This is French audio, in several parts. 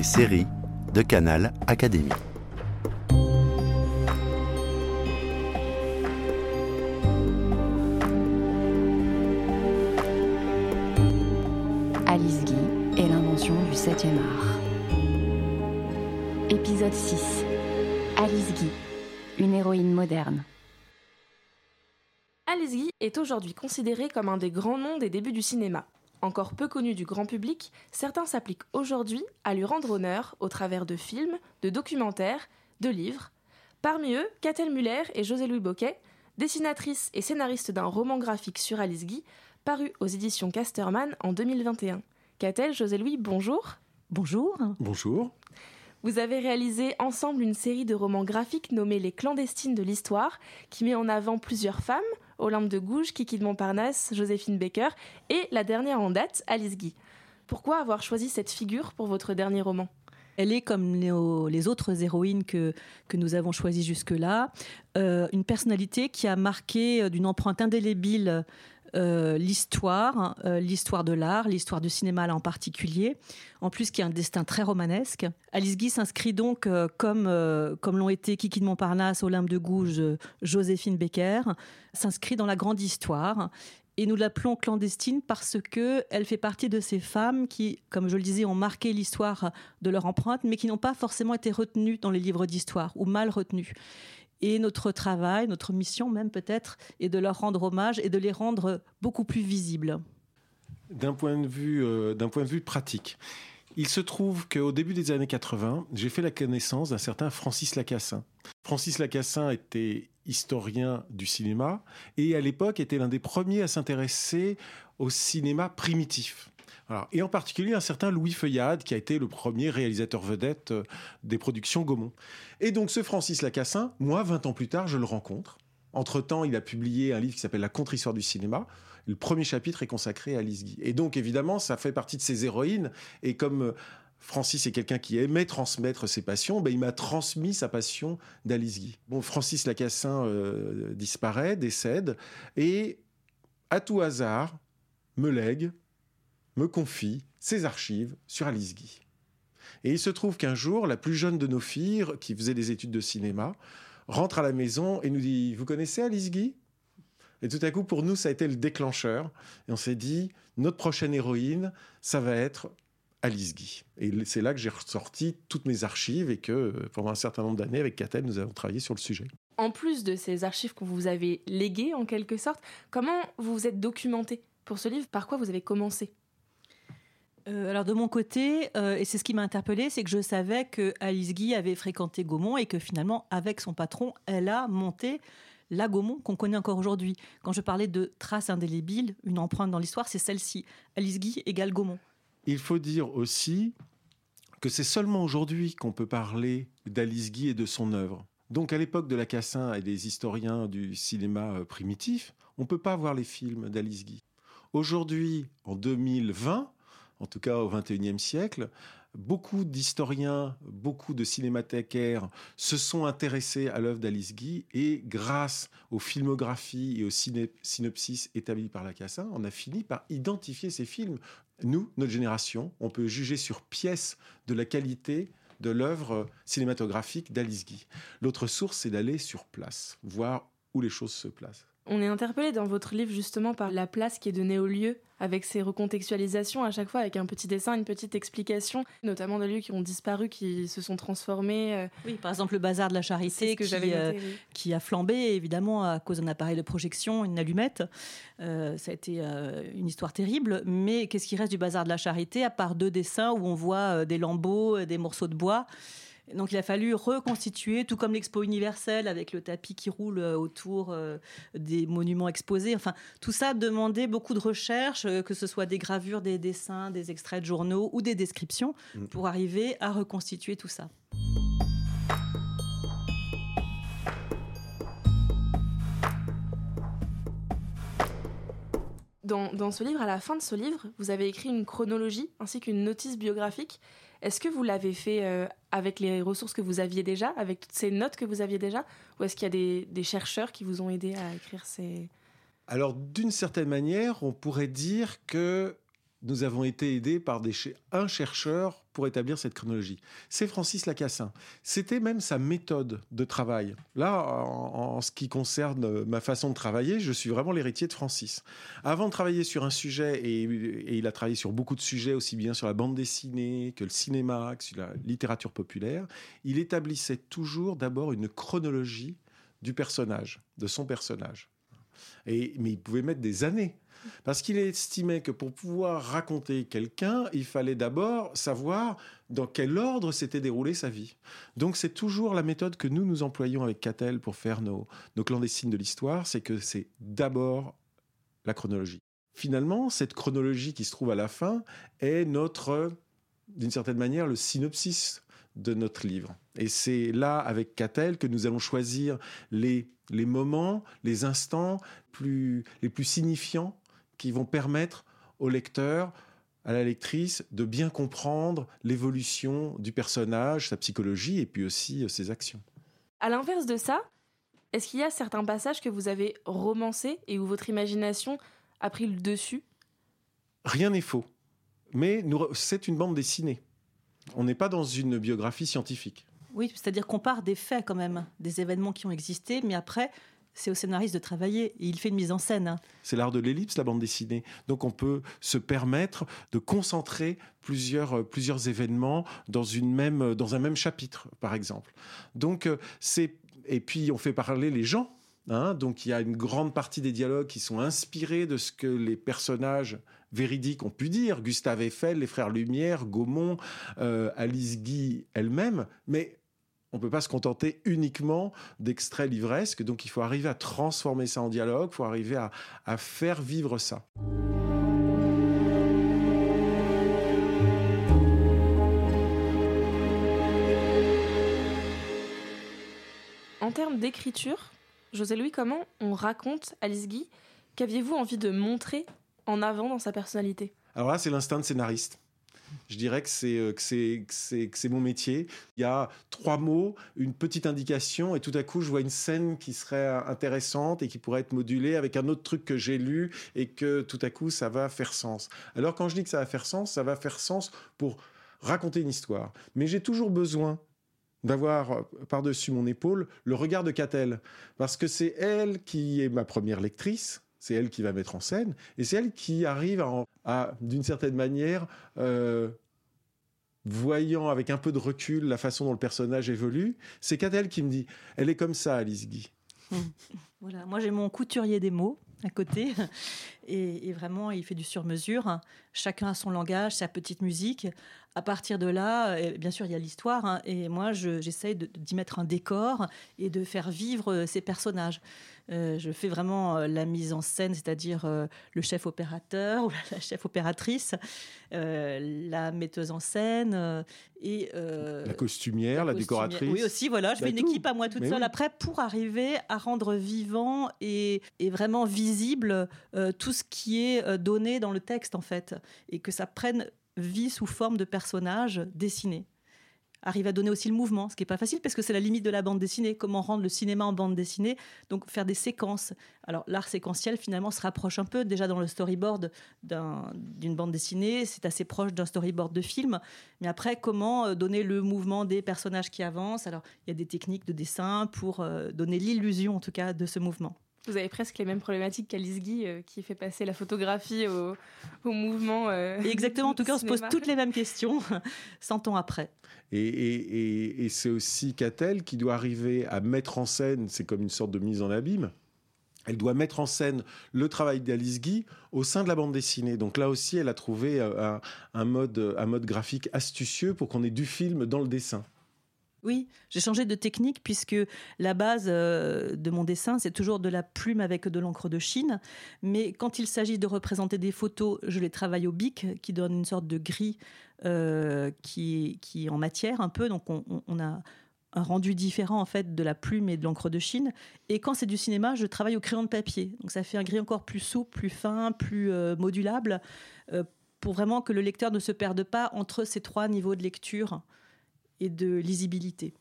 les séries de Canal Académie. Alice Guy et l'invention du 7e art. Épisode 6. Alice Guy, une héroïne moderne. Alice Guy est aujourd'hui considérée comme un des grands noms des débuts du cinéma. Encore peu connue du grand public, certains s'appliquent aujourd'hui à lui rendre honneur au travers de films, de documentaires, de livres. Parmi eux, Catel Muller et José-Louis Boquet, dessinatrice et scénariste d'un roman graphique sur Alice Guy, paru aux éditions Casterman en 2021. Catel, José-Louis, bonjour. Bonjour. Bonjour. Vous avez réalisé ensemble une série de romans graphiques nommés Les clandestines de l'histoire, qui met en avant plusieurs femmes, Olympe de Gouges, Kiki de Montparnasse, Joséphine Baker et la dernière en date, Alice Guy. Pourquoi avoir choisi cette figure pour votre dernier roman? Elle est comme les autres héroïnes que, que nous avons choisies jusque-là, euh, une personnalité qui a marqué euh, d'une empreinte indélébile euh, l'histoire, euh, l'histoire de l'art, l'histoire du cinéma en particulier, en plus qui a un destin très romanesque. Alice Guy s'inscrit donc euh, comme, comme l'ont été Kiki de Montparnasse, Olympe de Gouges, Joséphine Becker, s'inscrit dans la grande histoire. Et nous l'appelons clandestine parce que elle fait partie de ces femmes qui, comme je le disais, ont marqué l'histoire de leur empreinte, mais qui n'ont pas forcément été retenues dans les livres d'histoire ou mal retenues. Et notre travail, notre mission même peut-être, est de leur rendre hommage et de les rendre beaucoup plus visibles. D'un point, de vue, euh, point de vue pratique, il se trouve qu'au début des années 80, j'ai fait la connaissance d'un certain Francis Lacassin. Francis Lacassin était historien du cinéma et à l'époque était l'un des premiers à s'intéresser au cinéma primitif. Et en particulier un certain Louis Feuillade, qui a été le premier réalisateur vedette euh, des productions Gaumont. Et donc ce Francis Lacassin, moi, 20 ans plus tard, je le rencontre. Entre-temps, il a publié un livre qui s'appelle La contre-histoire du cinéma. Le premier chapitre est consacré à Alice Guy. Et donc, évidemment, ça fait partie de ses héroïnes. Et comme euh, Francis est quelqu'un qui aimait transmettre ses passions, ben, il m'a transmis sa passion d'Alice Guy. Bon, Francis Lacassin euh, disparaît, décède, et à tout hasard, me lègue me confie ses archives sur Alice Guy. Et il se trouve qu'un jour, la plus jeune de nos filles, qui faisait des études de cinéma, rentre à la maison et nous dit Vous connaissez Alice Guy? Et tout à coup, pour nous, ça a été le déclencheur. Et on s'est dit Notre prochaine héroïne, ça va être Alice Guy. Et c'est là que j'ai ressorti toutes mes archives et que pendant un certain nombre d'années, avec Catel, nous avons travaillé sur le sujet. En plus de ces archives que vous avez léguées en quelque sorte, comment vous vous êtes documenté pour ce livre? Par quoi vous avez commencé? Euh, alors de mon côté, euh, et c'est ce qui m'a interpellée, c'est que je savais que Alice Guy avait fréquenté Gaumont et que finalement, avec son patron, elle a monté la Gaumont qu'on connaît encore aujourd'hui. Quand je parlais de traces indélébiles, une empreinte dans l'histoire, c'est celle-ci. Alice Guy égale Gaumont. Il faut dire aussi que c'est seulement aujourd'hui qu'on peut parler d'Alice Guy et de son œuvre. Donc à l'époque de Lacassin et des historiens du cinéma euh, primitif, on ne peut pas voir les films d'Alice Guy. Aujourd'hui, en 2020, en tout cas au XXIe siècle, beaucoup d'historiens, beaucoup de cinémathécaires se sont intéressés à l'œuvre d'Alice Guy et grâce aux filmographies et aux synopsis établis par Lacassin, on a fini par identifier ces films. Nous, notre génération, on peut juger sur pièce de la qualité de l'œuvre cinématographique d'Alice Guy. L'autre source, c'est d'aller sur place, voir où les choses se placent. On est interpellé dans votre livre justement par la place qui est donnée au lieu, avec ces recontextualisations à chaque fois, avec un petit dessin, une petite explication, notamment de lieux qui ont disparu, qui se sont transformés. euh, Oui, par exemple le bazar de la charité que qui, euh, oui. qui a flambé évidemment à cause d'un appareil de projection, une allumette. Euh, ça a été euh, une histoire terrible. Mais qu'est-ce qui reste du bazar de la charité à part deux dessins où on voit des lambeaux, des morceaux de bois? Donc il a fallu reconstituer, tout comme l'expo universelle avec le tapis qui roule euh, autour euh, des monuments exposés. Enfin, tout ça demandait beaucoup de recherches, euh, que ce soit des gravures, des dessins, des extraits de journaux ou des descriptions, Mm. pour arriver à reconstituer tout ça. Dans, ce livre, à la fin de ce livre, vous avez écrit une chronologie ainsi qu'une notice biographique. Est-ce que vous l'avez fait euh, avec les ressources que vous aviez déjà, avec toutes ces notes que vous aviez déjà, ou est-ce qu'il y a des chercheurs qui vous ont aidé à écrire ces... Alors, d'une certaine manière, on pourrait dire que nous avons été aidés par des un chercheur pour établir cette chronologie. C'est Francis Lacassin. C'était même sa méthode de travail. Là, en, ce qui concerne ma façon de travailler, je suis vraiment l'héritier de Francis. Avant de travailler sur un sujet, et, et, il a travaillé sur beaucoup de sujets, aussi bien sur la bande dessinée que le cinéma, que sur la littérature populaire, il établissait toujours d'abord une chronologie du personnage, de son personnage. Mais il pouvait mettre des années parce qu'il estimait que pour pouvoir raconter quelqu'un, il fallait d'abord savoir dans quel ordre s'était déroulée sa vie. Donc c'est toujours la méthode que nous nous employons avec Catel pour faire nos, nos clandestines de l'histoire, c'est que c'est d'abord la chronologie. Finalement, cette chronologie qui se trouve à la fin est notre, d'une certaine manière, le synopsis de notre livre. Et c'est là, avec Catel, que nous allons choisir les, les moments, les instants plus, les plus signifiants qui vont permettre au lecteur, à la lectrice, de bien comprendre l'évolution du personnage, sa psychologie et puis aussi euh, ses actions. À l'inverse de ça, est-ce qu'il y a certains passages que vous avez romancés et où votre imagination a pris le dessus? Rien n'est faux. Mais c'est une bande dessinée. On n'est pas dans une biographie scientifique. Oui, c'est-à-dire qu'on part des faits quand même, des événements qui ont existé, mais après, c'est au scénariste de travailler. il fait une mise en scène. Hein. C'est l'art de l'ellipse, la bande dessinée. Donc on peut se permettre de concentrer plusieurs, euh, plusieurs événements dans, une même, euh, dans un même chapitre, par exemple. Donc euh, c'est et puis on fait parler les gens. Hein. donc il y a une grande partie des dialogues qui sont inspirés de ce que les personnages véridiques ont pu dire. Gustave Eiffel, les frères Lumière, Gaumont, Alice Guy elle-même. Mais on ne peut pas se contenter uniquement d'extraits livresques, donc il faut arriver à transformer ça en dialogue, il faut arriver à, faire vivre ça. En termes d'écriture, José-Louis, comment on raconte Alice Guy? Qu'aviez-vous envie de montrer en avant dans sa personnalité Alors là, c'est l'instinct de scénariste. Je dirais euh, que c'est que c'est mon métier. Il y a trois mots, une petite indication, et tout à coup, je vois une scène qui serait intéressante et qui pourrait être modulée avec un autre truc que j'ai lu et que tout à coup, ça va faire sens. Alors quand je dis que ça va faire sens, ça va faire sens pour raconter une histoire. Mais j'ai toujours besoin d'avoir euh, par-dessus mon épaule le regard de Catel, parce que c'est elle qui est ma première lectrice, c'est elle qui va mettre en scène, et c'est elle qui arrive à, d'une certaine manière, euh, voyant avec un peu de recul la façon dont le personnage évolue, c'est Cadel qui me dit, elle est comme ça, Alice Guy. Voilà, moi j'ai mon couturier des mots à côté. Et, vraiment, il fait du sur-mesure. Chacun a son langage, sa petite musique. À partir de là, euh, bien sûr, il y a l'histoire. Hein, et moi, j'essaye d'y mettre un décor et de faire vivre euh, ces personnages. Euh, je fais vraiment la mise en scène, c'est-à-dire le chef opérateur ou la chef opératrice, la metteuse en scène et la costumière, la, décoratrice. Oui aussi, voilà, je bah, fais une équipe à moi toute seule après pour arriver à rendre vivant et, et vraiment visible tout ce qui est euh, donné dans le texte, en fait, et que ça prenne vie sous forme de personnages dessinés. Arrive à donner aussi le mouvement, ce qui n'est pas facile parce que c'est la limite de la bande dessinée. Comment rendre le cinéma en bande dessinée? Donc faire des séquences. Alors l'art séquentiel finalement se rapproche un peu déjà dans le storyboard d'une bande dessinée. C'est assez proche d'un storyboard de film. Mais après, comment euh, donner le mouvement des personnages qui avancent? Alors il y a des techniques de dessin pour euh, donner l'illusion en tout cas de ce mouvement. Vous avez presque les mêmes problématiques qu'Alice Guy, euh, qui fait passer la photographie au, mouvement. Euh, Exactement, en tout cas, on se pose toutes les mêmes questions 100 ans après. Et, c'est aussi Catel qui doit arriver à mettre en scène, c'est comme une sorte de mise en abîme, elle doit mettre en scène le travail d'Alice Guy au sein de la bande dessinée. Donc là aussi, elle a trouvé euh, un mode, un mode graphique astucieux pour qu'on ait du film dans le dessin. Oui, j'ai changé de technique puisque la base euh, de mon dessin, c'est toujours de la plume avec de l'encre de Chine. Mais quand il s'agit de représenter des photos, je les travaille au bic, qui donne une sorte de gris euh, qui, qui est en matière un peu. Donc on, a un rendu différent en fait de la plume et de l'encre de Chine. Et quand c'est du cinéma, je travaille au crayon de papier. Donc ça fait un gris encore plus souple, plus fin, plus euh, modulable, pour vraiment que le lecteur ne se perde pas entre ces trois niveaux de lecture et de lisibilité.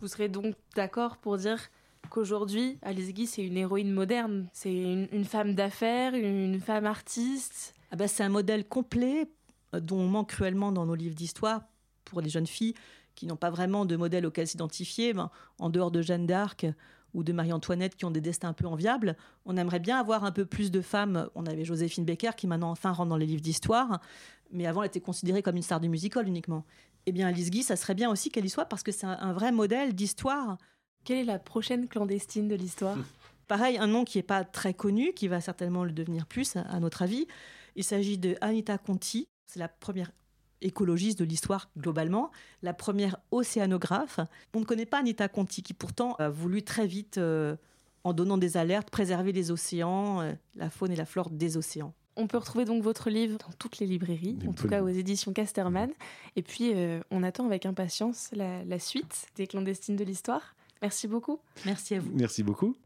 Vous serez donc d'accord pour dire qu'aujourd'hui, Alice Guy, c'est une héroïne moderne. C'est une, femme d'affaires, une femme artiste. Ah bah, c'est un modèle complet euh, dont on manque cruellement dans nos livres d'histoire pour les jeunes filles qui n'ont pas vraiment de modèle auquel s'identifier. Ben, en dehors de Jeanne d'Arc, ou de Marie-Antoinette qui ont des destins un peu enviables. On aimerait bien avoir un peu plus de femmes. On avait Joséphine Baker qui maintenant enfin rentre dans les livres d'histoire, mais avant elle était considérée comme une star du musical uniquement. Eh bien Alice Guy, ça serait bien aussi qu'elle y soit parce que c'est un, vrai modèle d'histoire. Quelle est la prochaine clandestine de l'histoire? Pareil, un nom qui n'est pas très connu, qui va certainement le devenir plus, à notre avis. Il s'agit de Anita Conti. C'est la première écologiste de l'histoire globalement, la première océanographe. On ne connaît pas Anita Conti, qui pourtant a voulu très vite, euh, en donnant des alertes, préserver les océans, euh, la faune et la flore des océans. On peut retrouver donc votre livre dans toutes les librairies, en tout cas aux éditions Casterman. Et puis, euh, on attend avec impatience la, la suite des clandestines de l'histoire. Merci beaucoup. Merci à vous. Merci beaucoup.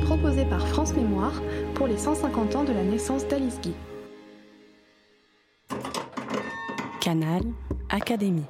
Proposé par France Mémoire pour les 150 ans de la naissance d'Alice. Canal Académie.